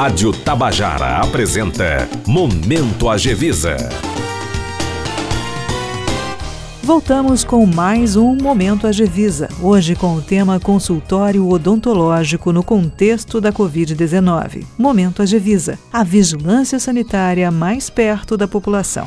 Rádio Tabajara apresenta Momento Agevisa. Voltamos com mais um Momento Agevisa, hoje com o tema consultório odontológico no contexto da Covid-19. Momento Agevisa, a vigilância sanitária mais perto da população.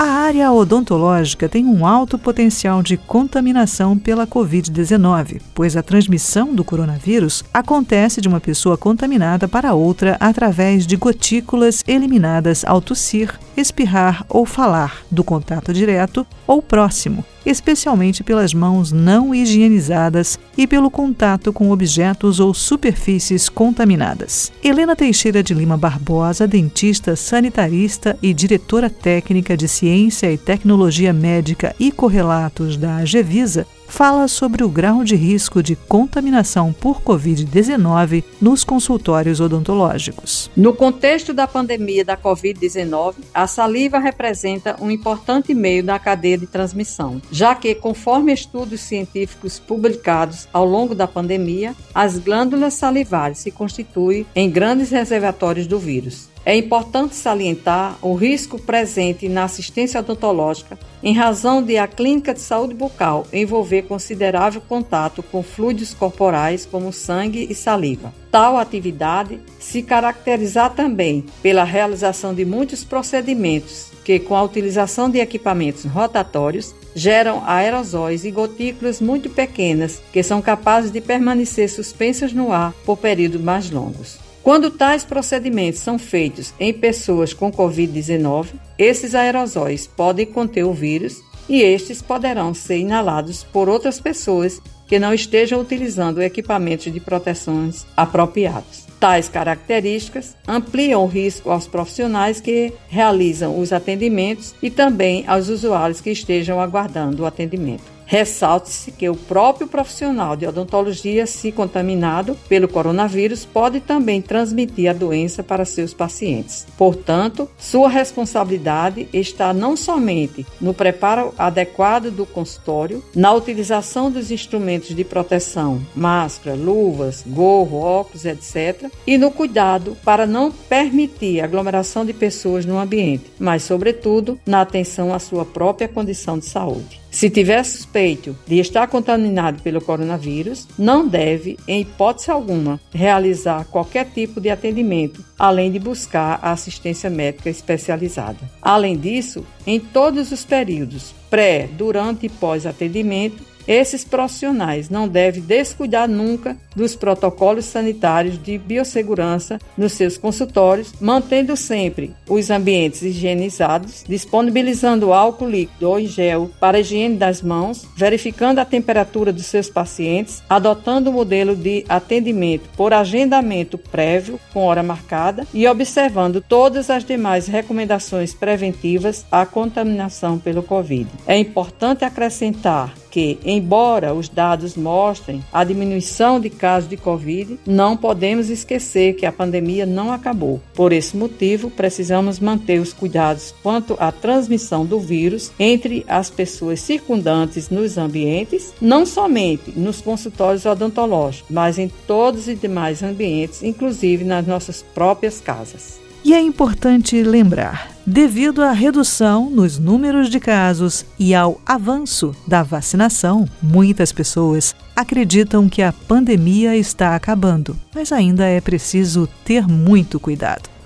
A área odontológica tem um alto potencial de contaminação pela Covid-19, pois a transmissão do coronavírus acontece de uma pessoa contaminada para outra através de gotículas eliminadas ao tossir, espirrar ou falar, do contato direto ou próximo, especialmente pelas mãos não higienizadas e pelo contato com objetos ou superfícies contaminadas. Helena Teixeira de Lima Barbosa, dentista sanitarista e diretora técnica de Ciência e Tecnologia Médica e Correlatos da Agevisa, fala sobre o grau de risco de contaminação por Covid-19 nos consultórios odontológicos. No contexto da pandemia da Covid-19, a saliva representa um importante meio da cadeia de transmissão, já que, conforme estudos científicos publicados ao longo da pandemia, as glândulas salivares se constituem em grandes reservatórios do vírus. É importante salientar o risco presente na assistência odontológica em razão de a clínica de saúde bucal envolver considerável contato com fluidos corporais como sangue e saliva. Tal atividade se caracterizar também pela realização de muitos procedimentos que, com a utilização de equipamentos rotatórios, geram aerosóis e gotículas muito pequenas que são capazes de permanecer suspensas no ar por períodos mais longos. Quando tais procedimentos são feitos em pessoas com Covid-19, esses aerosóis podem conter o vírus e estes poderão ser inalados por outras pessoas que não estejam utilizando equipamentos de proteções apropriados. Tais características ampliam o risco aos profissionais que realizam os atendimentos e também aos usuários que estejam aguardando o atendimento. Ressalte-se que o próprio profissional de odontologia, se contaminado pelo coronavírus, pode também transmitir a doença para seus pacientes. Portanto, sua responsabilidade está não somente no preparo adequado do consultório, na utilização dos instrumentos de proteção, máscara, luvas, gorro, óculos, etc., e no cuidado para não permitir aglomeração de pessoas no ambiente, mas, sobretudo, na atenção à sua própria condição de saúde. Se tiver suspeito de estar contaminado pelo coronavírus, não deve, em hipótese alguma, realizar qualquer tipo de atendimento, além de buscar a assistência médica especializada. Além disso, em todos os períodos, pré, durante e pós-atendimento, esses profissionais não devem descuidar nunca dos protocolos sanitários de biossegurança nos seus consultórios, mantendo sempre os ambientes higienizados, disponibilizando álcool líquido ou em gel para higiene das mãos, verificando a temperatura dos seus pacientes, adotando o modelo de atendimento por agendamento prévio com hora marcada e observando todas as demais recomendações preventivas à contaminação pelo Covid. É importante acrescentar que, embora os dados mostrem a diminuição de casos de Covid, não podemos esquecer que a pandemia não acabou. Por esse motivo, precisamos manter os cuidados quanto à transmissão do vírus entre as pessoas circundantes nos ambientes, não somente nos consultórios odontológicos, mas em todos os demais ambientes, inclusive nas nossas próprias casas. E é importante lembrar: devido à redução nos números de casos e ao avanço da vacinação, muitas pessoas acreditam que a pandemia está acabando, mas ainda é preciso ter muito cuidado.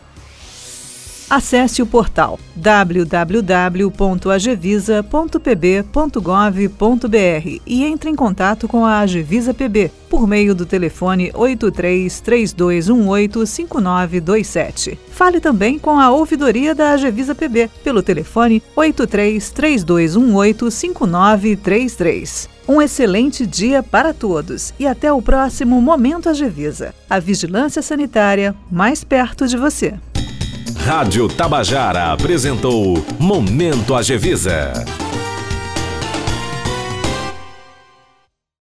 Acesse o portal www.agevisa.pb.gov.br e entre em contato com a Agevisa PB por meio do telefone 83 3218 5927. Fale também com a ouvidoria da Agevisa PB pelo telefone 83 3218 5933. Um excelente dia para todos e até o próximo Momento Agevisa. A vigilância sanitária mais perto de você. Rádio Tabajara apresentou Momento Agevisa.